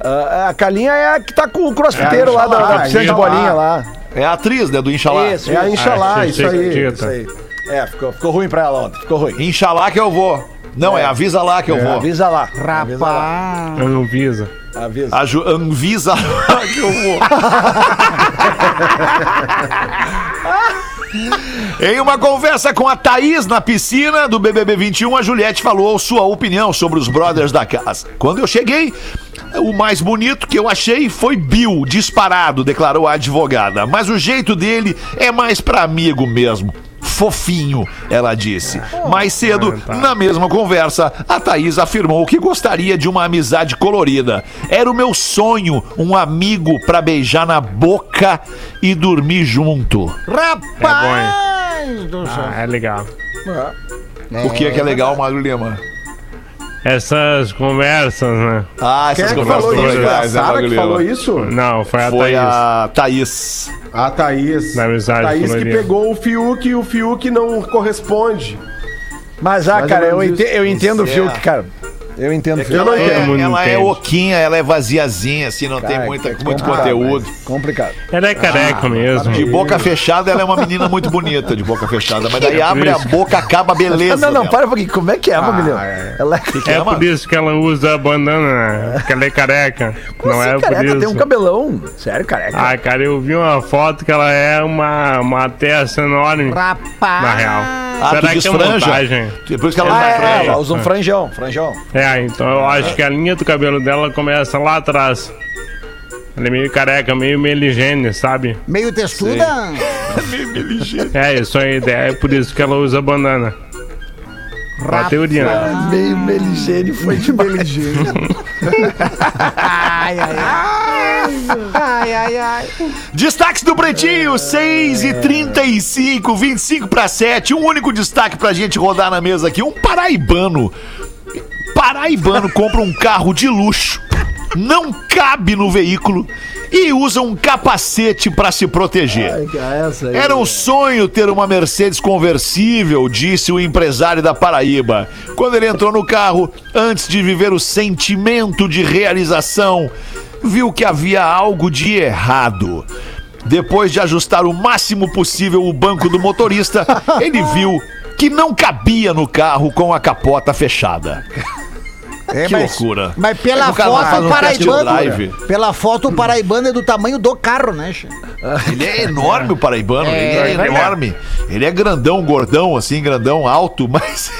Ah, a Carlinha é a que tá com o crossfiteiro É, lá da, da de bolinha lá. É a atriz, né, do Inxalá. Isso, É a Inxalá, Ah, isso aí. Isso aí. É, ficou, ficou ruim pra ela ontem, ficou ruim. Inxalá que eu vou. Não, é, avisa lá que eu vou. Avisa lá. Avisa lá. Rapaz. Eu não visa. Avisa. A Anvisa que vou. Em uma conversa com a Thaís na piscina do BBB 21, a Juliette falou sua opinião sobre os brothers da casa. Quando eu cheguei, o mais bonito que eu achei foi Bill, disparado, declarou a advogada. Mas o jeito dele é mais pra amigo mesmo. Fofinho, ela disse. Mais cedo, tá. na mesma conversa, a Thaís afirmou que gostaria de uma amizade colorida. Era o meu sonho, um amigo pra beijar na boca e dormir junto. Rapaz do céu. Ah, é legal. O que é que é legal, Mário Lima? Essas conversas, né? Ah, Quem essas é que conversas falou isso? A legais, né, Sara que falou isso? Não, foi a Foi Thaís. a Thaís. A Thaís. É Da amizade Thaís que pegou o Fiuk e o Fiuk não corresponde. Mas, ah, Mais cara, eu, ente- eu entendo o é. Fiuk, cara. Eu entendo. Eu não Ela, entendo. é, mundo ela é oquinha, ela é vaziazinha, assim, não tem muita, é muito conteúdo. mas Complicado. Ela é careca mesmo. De boca fechada, ela é uma menina muito bonita, de boca fechada. Mas daí É por abre a boca, acaba a beleza. não, não, dela. para um pouquinho. Como é que é, Maguilhão? Ela é... Que É é, mano? por isso que ela usa bandana, né? Porque ela é careca. Como não assim, é por careca? isso. Tem um cabelão. Sério, careca? Ah, cara, eu vi uma foto que ela é uma, uma testa enorme. Rapaz. Na real. Ah, Será que é franja? montagem? Por isso que ela Ah, usa é, franja. ela usa um franjão, franjão. É, então eu acho que a linha do cabelo dela começa lá atrás. Ela é meio careca, meio meligene, sabe? Meio textuda? É, isso aí, é por isso que ela usa bandana. Teoria, né? Meio meligene foi de meligene. Ai, ai, ai. Ai, ai, ai. Destaques do Pretinho, 6 e 35, 25 para 7. Um único destaque pra gente rodar na mesa aqui. Um paraibano. Paraibano compra um carro de luxo não cabe no veículo e usa um capacete para se proteger. Era um sonho ter uma Mercedes conversível, disse o empresário da Paraíba. Quando ele entrou no carro, antes de viver o sentimento de realização, viu que havia algo de errado. Depois de ajustar o máximo possível o banco do motorista, ele viu que não cabia no carro com a capota fechada. É, que mas- loucura. Mas pela vai foto, o um paraibano. drive. Pela foto, o paraibano é do tamanho do carro, né, Che? Ele é enorme, o paraibano. É, ele é, é enorme. Ele é grandão, gordão, assim, grandão, alto, mas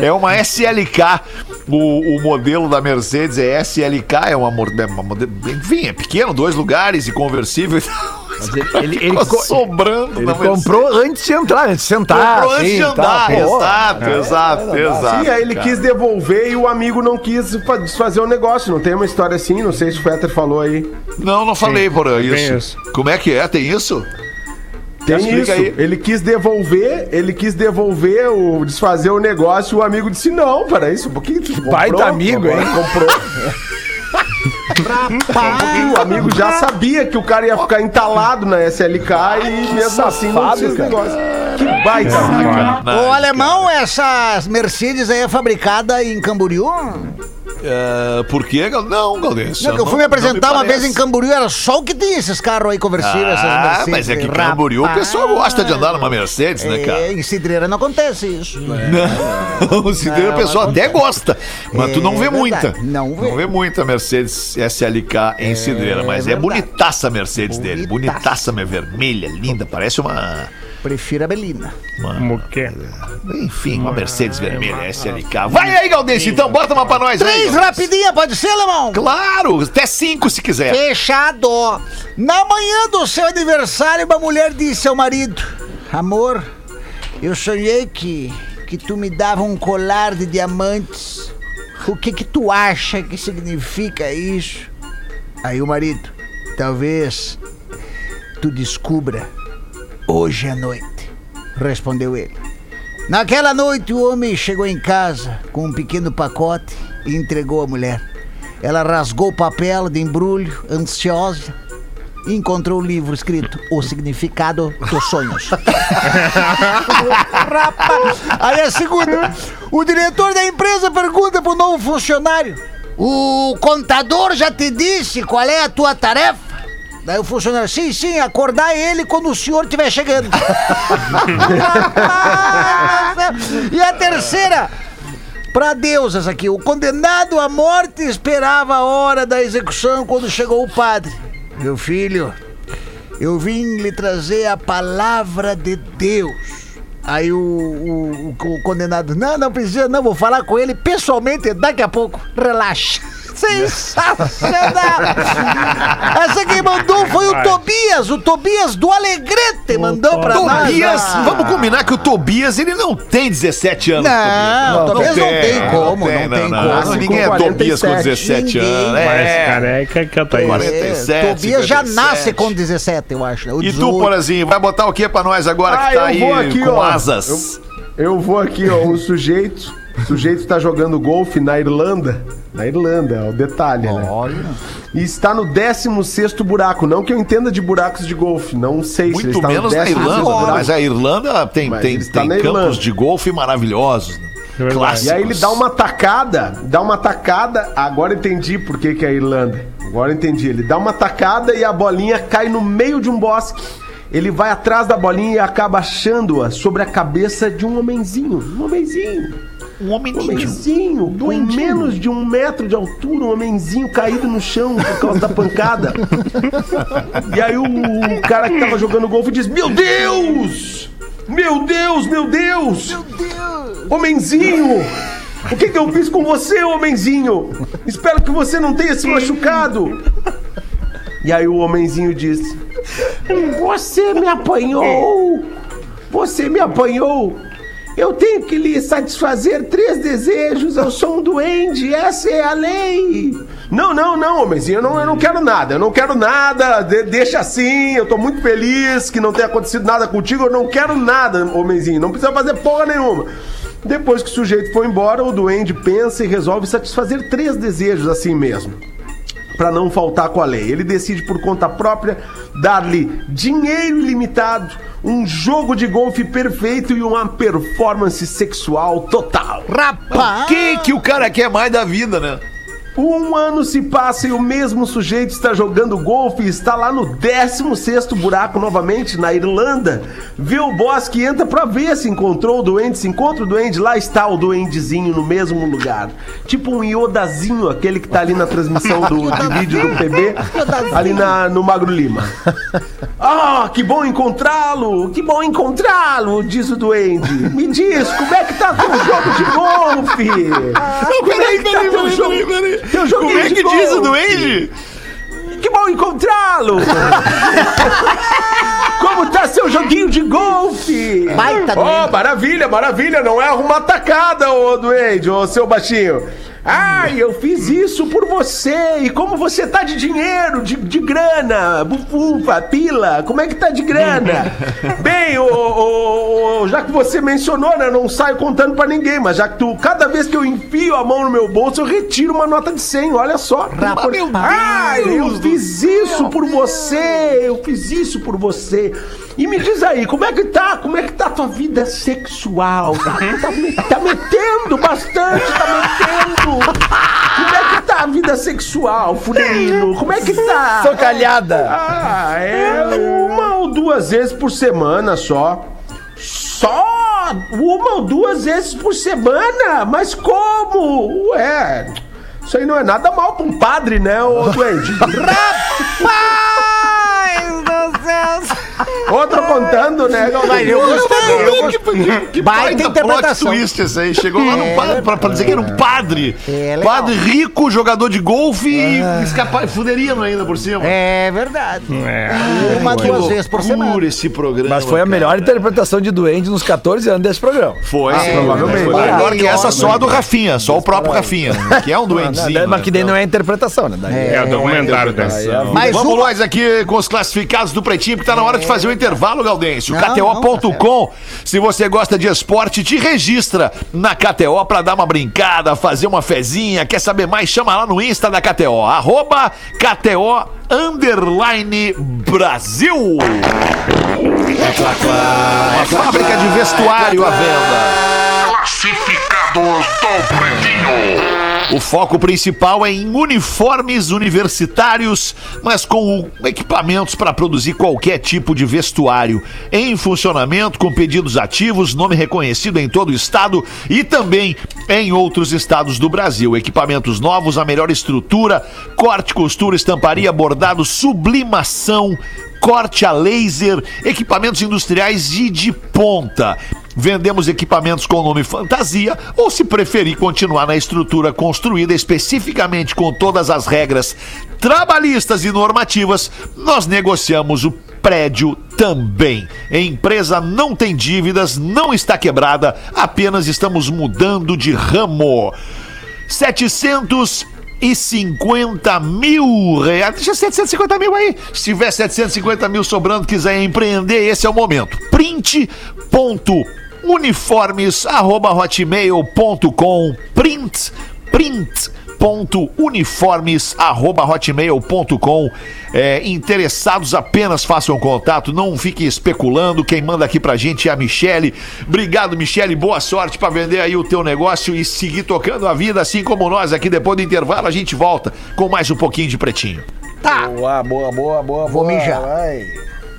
é uma SLK. O, o modelo da Mercedes é SLK, é uma, é uma Enfim, é pequeno, dois lugares e conversível e tal. Ele- ele Ficou co- sobrando Ele comprou antes de entrar, antes de sentar. Comprou antes assim, de tá, andar, pô. exato, exato, exato. Sim, aí ele cara. quis devolver e o amigo não quis fa- desfazer o negócio. Não tem uma história assim? Não sei se o Fetter falou aí. Não, não falei por tem isso. isso. Como é que é? Tem isso? Tem Explica isso. aí. Ele quis devolver, ele quis devolver o desfazer o negócio e o amigo disse: "Não, para isso, um pouquinho tu comprou, Baita amigo, agora hein? Comprou. E o amigo já sabia que o cara ia ficar entalado na SLK e mesmo assim não tinha esse cara. negócio. Que baita amigo. Ô, alemão, essa Mercedes aí é fabricada em Camboriú? É, por quê? Não, Galdêncio. Não, eu fui me apresentar uma vez em. Camboriú, era só o que tem esses carros aí conversíveis, essas Ah, Mercedes. mas é que Rapaz. Camboriú o pessoal gosta de andar numa Mercedes, né, cara? É, em Cidreira não acontece isso. Não, o Cidreira o pessoal até gosta, mas tu não vê É muita. verdade, não vê. Não vê muita Mercedes SLK em Cidreira, mas é verdade. bonitaça a Mercedes dele. Bonitaça. Bonitaça, minha vermelha, linda, parece uma, Prefiro a Belina. Que é? Enfim, uma Mercedes vermelha SLK. Vai aí, Galdêncio, então bota uma pra nós aí. Três rapidinha, pode ser, alemão? Claro, até cinco se quiser. Fechado. Na manhã do seu aniversário, uma mulher disse ao marido: Amor, eu sonhei que, que tu me dava um colar de diamantes. O que que tu acha que significa isso? Aí o marido: Talvez tu descubra hoje à noite. Respondeu ele. Naquela noite, o homem chegou em casa com um pequeno pacote e entregou à mulher. Ela rasgou o papel de embrulho, ansiosa, e encontrou o livro escrito O Significado dos Sonhos. Rapaz. Aí a segunda. O diretor da empresa pergunta pro novo funcionário: O contador já te disse qual é a tua tarefa? Daí o funcionário, sim, sim, acordar ele quando o senhor estiver chegando. e a terceira, para Deus essa aqui, o condenado à morte esperava a hora da execução quando chegou o padre. Meu filho, eu vim lhe trazer a palavra de Deus. Aí o, o- o- condenado, não, não precisa, não, vou falar com ele pessoalmente daqui a pouco. Relaxa. Sensacional! Essa quem mandou foi o Tobias, o Tobias do Alegrete mandou pra nós. Tobias, Ah. vamos combinar que o Tobias, ele não tem 17 anos. Não, Tobias não tem como, não tem como. Ninguém é Tobias com 47. 17 Ninguém. anos. Mais É. careca que eu tô aí. 47, Tobias já 57. nasce com 17, eu acho. né? O E tu, 18. Porazinho, vai botar o que pra nós agora que Ah, tá eu aí vou aqui, com ó. asas? Eu vou aqui, ó, um sujeito. O sujeito está jogando golfe na Irlanda. Na Irlanda, é o detalhe, né? E está no 16 buraco. Não que eu entenda de buracos de golfe. Não sei se ele está menos no na 16º Irlanda, buraco. mas a Irlanda tem, Mas tem, ele está tem na campos Irlanda. de golfe maravilhosos. Né? É verdade. Clássicos. E aí ele dá uma tacada, dá uma tacada. Agora entendi por que, que é a Irlanda. Agora entendi. Ele dá uma tacada e a bolinha cai no meio de um bosque. Ele vai atrás da bolinha e acaba achando-a sobre a cabeça de um homenzinho. Um homenzinho. Um homem Um homenzinho com menos de um metro de altura, um homenzinho caído no chão por causa da pancada. E aí o, o cara que tava jogando golfe diz: Meu Deus! Meu Deus, meu Deus! Meu Deus! Homenzinho! O que, que eu fiz com você, homenzinho? Espero que você não tenha se machucado. E aí o homenzinho disse: Você me apanhou! Você me apanhou! Eu tenho que lhe satisfazer três desejos. Eu sou um duende, essa é a lei. Não, não, não, homenzinho, eu não, eu não quero nada. Eu não quero nada. de- deixa assim. Eu tô muito feliz que não tenha acontecido nada contigo. Eu não quero nada, homenzinho. Não precisa fazer porra nenhuma. Depois que o sujeito foi embora, o duende pensa e resolve satisfazer três desejos assim mesmo. Para não faltar com a lei. Ele decide por conta própria dar-lhe dinheiro ilimitado, um jogo de golfe perfeito e uma performance sexual total. Rapaz! O que que o cara quer mais da vida, né? Um ano se passa e o mesmo sujeito está jogando golfe e está lá no 16º buraco novamente, na Irlanda. Vê o boss que entra pra ver se encontrou o duende, se encontra o duende, lá está o duendezinho no mesmo lugar. Tipo um iodazinho, aquele que tá ali na transmissão do, de vídeo do PB, ali na, no Magro Lima. Ah, que bom encontrá-lo, que bom encontrá-lo, diz o duende. Me diz, como é que tá teu jogo de golfe? Não, peraí, Como é que tá peraí, teu jogo- teu joguinho Como é de que diz o golfe? duende? Que bom encontrá-lo! Como tá seu joguinho de golfe? Baita Oh, maravilha, maravilha. Não é arrumar tacada, ô duende, ô seu baixinho. Ai, eu fiz isso por você. E como você tá de dinheiro, de, de grana, bufufa, pila, como é que tá de grana? Bem, ô, ô, ô, já que você mencionou, né, eu não saio contando pra ninguém, mas já que tu, cada vez que eu enfio a mão no meu bolso, eu retiro uma nota de 100, olha só. Meu Ai, eu Deus do fiz isso por você, eu fiz isso por você. E me diz aí, como é que tá? Como é que tá a tua vida sexual? Tá, tá, tá metendo bastante, tá metendo. Como é que tá a vida sexual, Fuderino? Como é que tá? Socalhada. Ah, é uma ou duas vezes por semana só. Só uma ou duas vezes por semana? Mas como? Ué, isso aí não é nada mal pra um padre, né, ô doente? Rapaz! Outro contando, né, Mas eu gostei. Eu gostei. Que Baita baita interpretação. plot twist esse aí. Chegou lá no padre pra, pra dizer que era um padre. É, legal. padre rico, jogador de golfe e escapar, fuderiano ainda por cima. É verdade. É. Uma, Que duas vezes por semana. esse programa. Mas foi a cara. melhor interpretação de Duende nos 14 anos desse programa. Foi, sim. provavelmente. Foi melhor que essa só a do Rafinha, só o próprio Rafinha, que é um duendezinho. Mas né? que daí não é interpretação, né? Daí É, o documentário é- Mas Vamos nós aqui com os classificados do Pretinho, porque tá na hora de fazer o intervalo, Gaudêncio. KTO.com. Se você gosta de esporte, te registra na KTO pra dar uma brincada, fazer uma fezinha. Quer saber mais? Chama lá no Insta da KTO. Arroba KTO Underline Brasil. Uma fábrica de vestuário à venda. Classificados do Pretinho. O foco principal é em uniformes universitários, mas com equipamentos para produzir qualquer tipo de vestuário. Em funcionamento, com pedidos ativos, nome reconhecido em todo o estado e também em outros estados do Brasil. Equipamentos novos, a melhor estrutura, corte, costura, estamparia, bordado, sublimação corte a laser, equipamentos industriais e de ponta. Vendemos equipamentos com nome fantasia ou, se preferir, continuar na estrutura construída especificamente com todas as regras trabalhistas e normativas, nós negociamos o prédio também. A empresa não tem dívidas, não está quebrada, apenas estamos mudando de ramo. 750 mil reais. Deixa 750 mil aí. Se tiver 750 mil sobrando, quiser empreender, esse é o momento. print.uniformes.hotmail.com print, print uniformes@hotmail.com é, interessados apenas façam contato não fiquem especulando quem manda aqui pra gente é a Michele obrigado Michele boa sorte pra vender aí o teu negócio e seguir tocando a vida assim como nós aqui depois do intervalo a gente volta com mais um pouquinho de pretinho Boa, boa, boa, boa. Vou mijar. vai.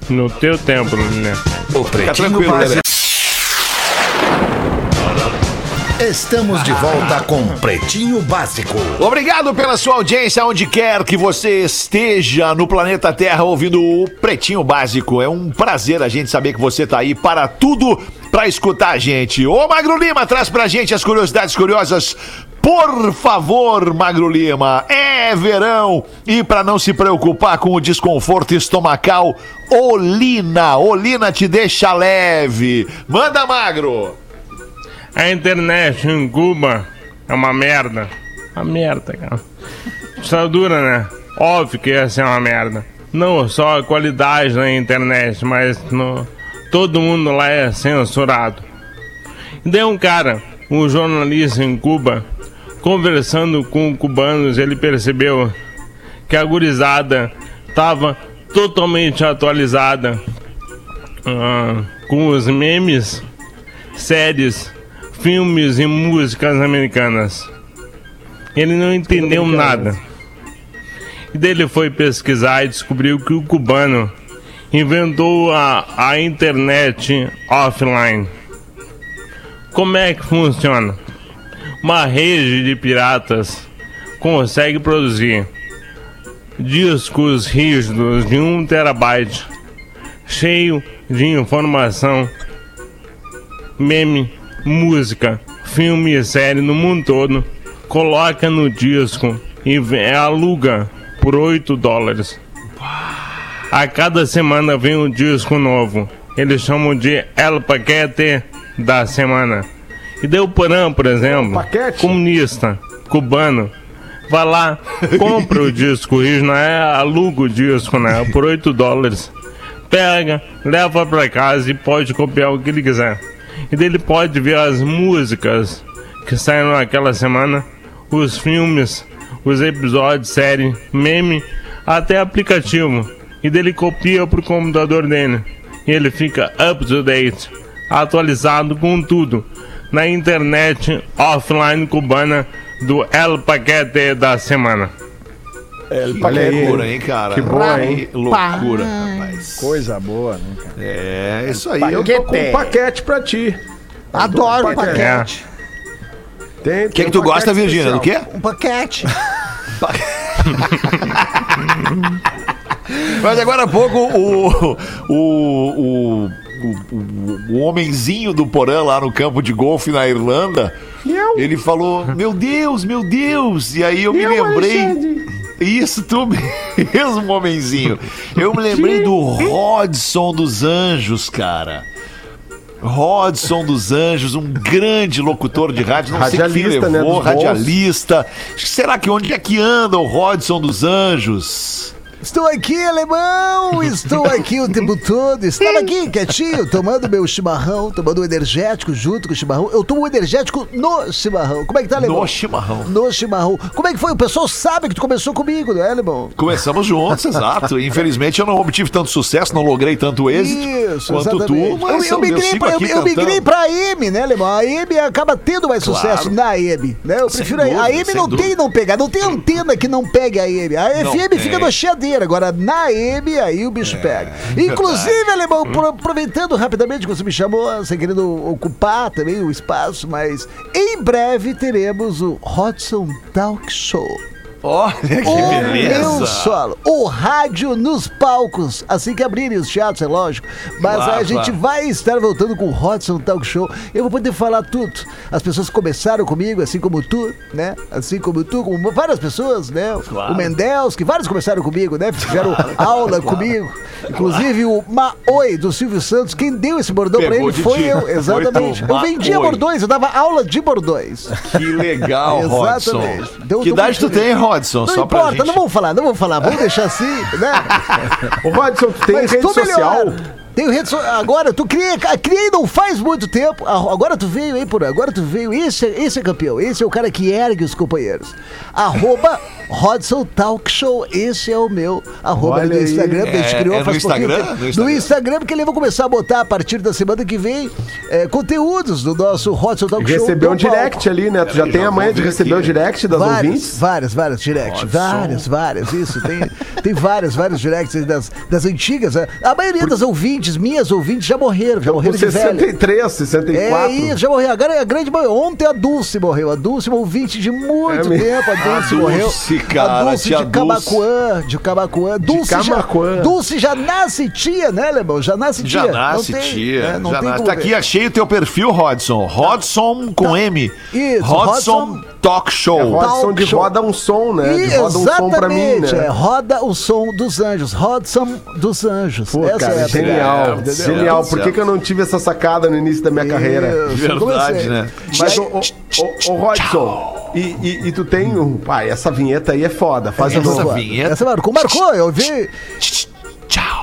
No teu tempo, né? O fica Pretinho tranquilo Básico. Estamos de volta com Pretinho Básico. Obrigado pela sua audiência, onde quer que você esteja no planeta Terra ouvindo o Pretinho Básico. É um prazer a gente saber que você tá aí para tudo para escutar a gente. Ô Magro Lima, traz pra gente as curiosidades curiosas. Por favor, Magro Lima, é verão e para não se preocupar com o desconforto estomacal, Olina, Olina te deixa leve. Manda, Magro. A internet em Cuba é uma merda. Uma merda, cara. Está dura, né? Óbvio que ia ser uma merda. Não só a qualidade na internet, mas no... todo mundo lá é censurado. E daí um cara, um jornalista em Cuba, conversando com cubanos, ele percebeu que a gurizada tava totalmente atualizada ah, com os memes, séries, filmes e músicas americanas. Ele não entendeu nada. E daí ele foi pesquisar e descobriu que o cubano inventou a, a internet offline. Como é que funciona? Uma rede de piratas consegue produzir discos rígidos de 1 terabyte, cheio de informação, meme, música, filme e série no mundo todo, coloca no disco e aluga por 8 dólares. A cada semana vem um disco novo. Eles chamam de El Paquete da semana. E deu Porã, por exemplo, paquete? comunista, cubano, vai lá, compra o disco rígido, é, aluga o disco, né? Por 8 dólares. Pega, leva pra casa e pode copiar o que ele quiser. E daí ele pode ver as músicas que saíram naquela semana, os filmes, os episódios, série, meme, até aplicativo. E daí ele copia pro computador dele. E ele fica up to date, atualizado com tudo. Na internet offline cubana do El Paquete da semana. Olha aí. Loucura, hein, cara? Que boa, hein? Que loucura, rapaz. Coisa boa, né, cara? É, isso aí. Eu tô com um paquete pra ti. Adoro um paquete. paquete. Tem, O que, que tu gosta, Virgínia? Do quê? Um paquete. Mas agora há pouco o, o, o, o, o, o homenzinho do Porã lá no campo de golfe na Irlanda, ele falou, meu Deus, meu Deus, e aí eu me lembrei... Isso, tu mesmo, homenzinho. Eu me lembrei do Rodson dos Anjos, cara. Rodson dos Anjos, um grande locutor de rádio, não sei Radialista, né, levou, bons. radialista. Será que onde é que anda o Rodson dos Anjos? Estou aqui, alemão! Estou aqui o tempo todo. Estava aqui, quietinho, tomando meu chimarrão, tomando um energético junto com o chimarrão. Eu tomo um energético no chimarrão. Como é que tá, alemão? No chimarrão. No chimarrão. Como é que foi? O pessoal sabe que tu começou comigo, não é, alemão? Começamos juntos, exato. Infelizmente eu não obtive tanto sucesso, não logrei tanto êxito Isso, quanto exatamente. tu, mas eu, eu, migrei pra, eu, eu migrei pra AM, né, alemão? A AM acaba tendo mais Claro. sucesso na AM, né? Eu prefiro a dúvida, a sem não dúvida. tem não pegar, não tem antena que não pegue a AM. A Não FM fica tem. na agora na AM aí o bicho pega. Inclusive, alemão, pro- aproveitando rapidamente que você me chamou, você querendo ocupar também o espaço, mas em breve teremos o Hudson Talk Show. Olha que O meu beleza. solo. O rádio nos palcos. Assim que abrirem os teatros, é lógico. Mas Claro, a gente claro. vai estar voltando com o Hudson Talk Show. Eu vou poder falar tudo. As pessoas começaram comigo, assim como tu, né? Assim como tu, como várias pessoas, né? O Mendels, que vários começaram comigo, né? Fizeram aula comigo. Inclusive o Maoi do Silvio Santos. Quem deu esse bordão pra Pegou ele de foi ti. eu, Foi exatamente. tu, Eu vendia bordões, eu dava aula de bordões. Que legal, Rodson. Exatamente. Então, que idade tu tem, feliz. Rodson? Não Só pra importa, gente... não vamos falar, não vamos falar, vamos deixar assim, né? Ô, Rodson, tu tem Mas rede social? Tenho rede social. Agora, tu criei, criei não faz muito tempo. Ah, Agora tu veio aí, por agora tu veio. Esse, é- esse é campeão. Esse é o cara que ergue os companheiros. Arroba Rodson Talk Show. Esse é o meu arroba do aí. Instagram. que a gente É- criou é no faz pouquinho Instagram? tempo. No No Instagram. Instagram, porque ele vai começar a botar a partir da semana que vem é, conteúdos do nosso Rodson Talk Show. Recebeu um direct palco. ali, né? Tu já tem a manha de receber aqui. o direct das várias, ouvintes? Várias, várias direct. Várias, várias, isso. Tem, tem várias, várias directs das, das antigas. né? A maioria das ouvintes, minhas ouvintes, já morreram, já morreram Com de velho. 63, 64. É isso, já morreu. Agora a grande maioria. Ontem a Dulce morreu. A Dulce, uma ouvinte de muito É tempo. A Dulce A morreu. Dulce, cara, a Dulce de Camacuã. De Camacuã. Dulce já, Dulce já nasce tia, né, Lebão? Já nasce tia. Já nasce, Não tem, tia. né, não já nasce. Tá aqui, achei o teu perfil, Rodson. Rodson com M. Isso, Rodson, Rodson- Talk Show. É Rodson Talk de show. roda um som, né? E De roda um som pra mim, exatamente, né? é, roda o som dos anjos, Rodson dos anjos. Pô, Essa cara, é a genial. entendeu? genial. Por que, que eu não tive essa sacada no início da minha carreira? Isso, Verdade, comecei. né? Mas, ô, ô, ô, ô, Rodson, e, e, e tu tem um. Pai, essa vinheta aí é foda. Faz Essa de novo. vinheta. Essa marcou, marcou, eu vi.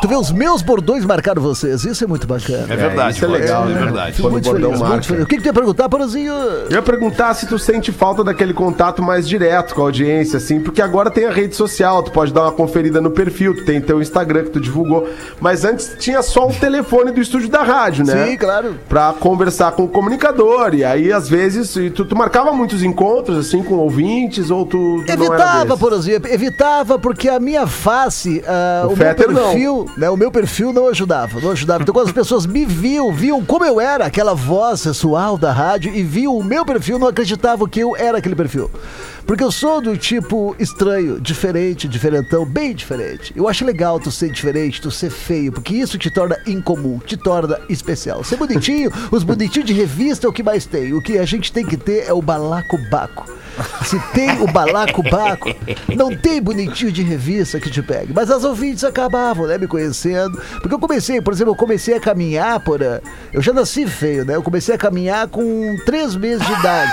Tu vê, os meus bordões marcaram vocês. Isso é muito bacana. É verdade, isso é legal, é né? verdade. Fico Quando muito o bordão feliz, marca. muito feliz. O que, que tu ia perguntar, Porozinho? Eu ia perguntar se tu sente falta daquele contato mais direto com a audiência, assim, porque agora tem a rede social, tu pode dar uma conferida no perfil, tu tem teu Instagram que tu divulgou, mas antes tinha só o telefone do estúdio da rádio, né? Sim, claro. Pra conversar com o comunicador, e aí às vezes tu, tu marcava muitos encontros, assim, com ouvintes, ou tu, tu Evitava? Porozinho, evitava porque a minha face, ah, O o, meu Fetter não. Né, o meu perfil não ajudava, não ajudava. Então quando as pessoas me viam, viam como eu era, aquela voz sensual da rádio e viam o meu perfil, não acreditavam que eu era aquele perfil. Porque eu sou do tipo estranho, diferente, diferentão, bem diferente. Eu acho legal tu ser diferente, tu ser feio, porque isso te torna incomum, te torna especial. Ser bonitinho, os bonitinhos de revista é o que mais tem. O que a gente tem que ter é o balacobaco. Se tem o balacobaco, não tem bonitinho de revista que te pegue. Mas as ouvintes acabavam, né, me conhecendo. Porque eu comecei, por exemplo, eu comecei a caminhar por. Eu já nasci feio, né? Eu comecei a caminhar com três meses de idade.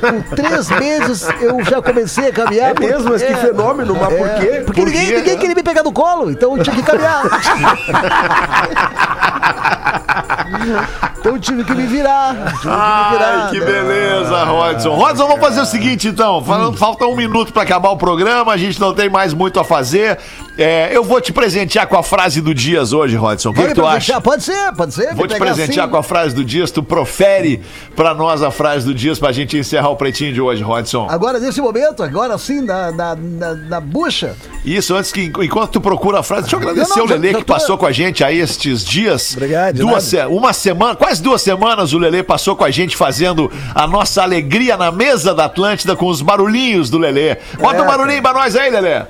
Com três meses eu já comecei a caminhar. É mesmo? Mas que fenômeno, mas por quê? Porque Por ninguém, quê? ninguém queria me pegar no colo, então eu tinha que caminhar. então tive que me virar. Tive que me virar. Que beleza, Rodson. Rodson, vamos fazer o seguinte, então. Falando, falta um minuto pra acabar o programa, a gente não tem mais muito a fazer. É, eu vou te presentear com a frase do Dias hoje, Rodson. O que, que tu acha? Pode ser, pode ser. Vou te presentear com a frase do Dias. Tu profere pra nós a frase do Dias pra gente encerrar o pretinho de hoje, Rodson. Agora, nesse momento, agora sim, na, na, na, na bucha. Isso, antes que enquanto tu procura a frase, deixa eu agradecer Não, não, o Lelê já que tô- passou com a gente aí estes dias. Obrigado, Duas nada. se- uma semana, quase duas semanas o Lelê passou com a gente fazendo a nossa alegria na mesa da Atlântida com os barulhinhos do Lelê. Bota É, um barulhinho pra nós aí, Lelê.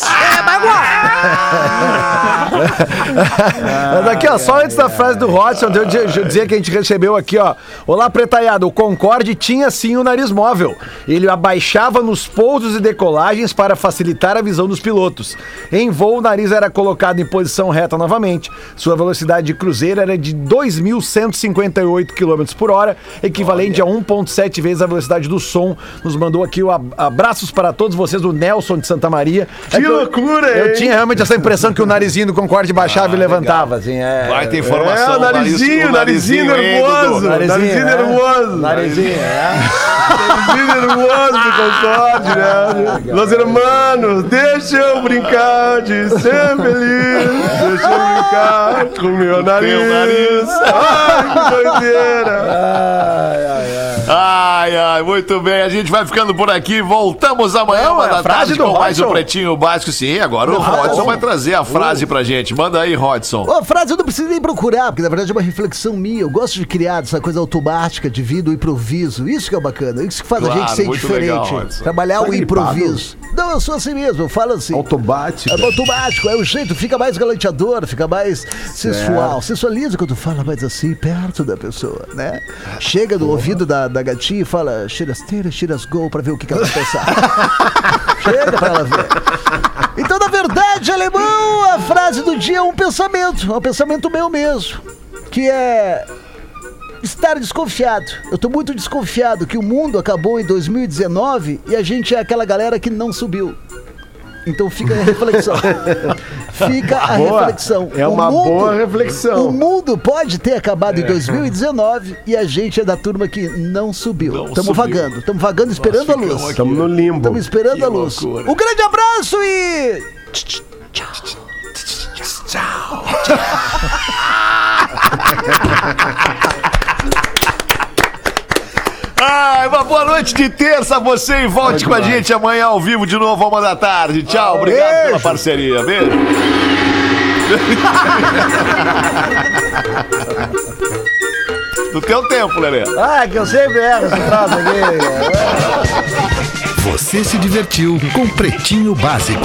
Mas aqui, ó, só antes da frase do Rodson, eu dizer que a gente recebeu aqui, ó. Olá, pretaiado. O Concorde tinha sim o nariz móvel. Ele abaixava nos pousos e decolagens para facilitar a visão dos pilotos. Em voo, o nariz era colocado em posição reta novamente. Sua velocidade de cruzeiro era de 2.158 km por hora, equivalente a 1,7 vezes a velocidade do som. Nos mandou aqui o ab- abraços para todos vocês, o Nelson de Santa Maria. É Que eu- loucura, Eu hein? tinha realmente essa impressão que o narizinho do Concorde baixava e levantava, assim, é. Vai ter É, informação. o narizinho, narizinho hein, nervoso. Narizinho né? nervoso. Narizinho, é. Narizinho nervoso do Concorde, né? Los hermanos, deixa eu brincar de ser feliz. Deixa eu brincar com meu nariz. nariz. Ai, que doideira. Ai, ai, ai. Ai, muito bem. A gente vai ficando por aqui. Voltamos amanhã, Não, uma é a da frase tarde, do com mais o Rodson. Pretinho Básico. Sim, agora o Rodson. Vai trazer a frase pra gente. Manda aí, Rodson. Ô, frase eu não preciso nem procurar, porque na verdade é uma reflexão minha. Eu gosto de criar essa coisa automática de vida, o improviso. Isso que é bacana. Isso que faz Claro, a gente ser diferente. legal. Trabalhar Tá o gripado? improviso. Não, eu sou assim mesmo, eu falo assim. Automático. É automático, é o jeito, fica mais galanteador, fica mais sensual. Sensualiza quando fala mais assim, perto da pessoa, né? Chega no ouvido da, da gatinha fala, chirasteira, chirasgol, pra ver o que, que ela vai pensar. Chega pra ela ver. Então, na verdade, alemão, a frase do dia é um pensamento, é um pensamento meu mesmo, que é estar desconfiado. Eu tô muito desconfiado que o mundo acabou em 2019 e a gente é aquela galera que não subiu. Então fica a reflexão. Fica a Boa. reflexão. É O uma boa reflexão. O mundo pode ter acabado em 2019 e a gente é da turma que não subiu. Estamos vagando, estamos vagando esperando a luz. Estamos no limbo. Estamos esperando Que a luz. loucura. Um grande abraço e. Ai, uma boa noite de terça a você e volte com a gente amanhã ao vivo de novo, uma da tarde. Tchau, obrigado pela parceria. Beijo. Do teu tempo, Lelê. Ah, que eu sempre erro esse troço aqui. Você se divertiu com Pretinho Básico.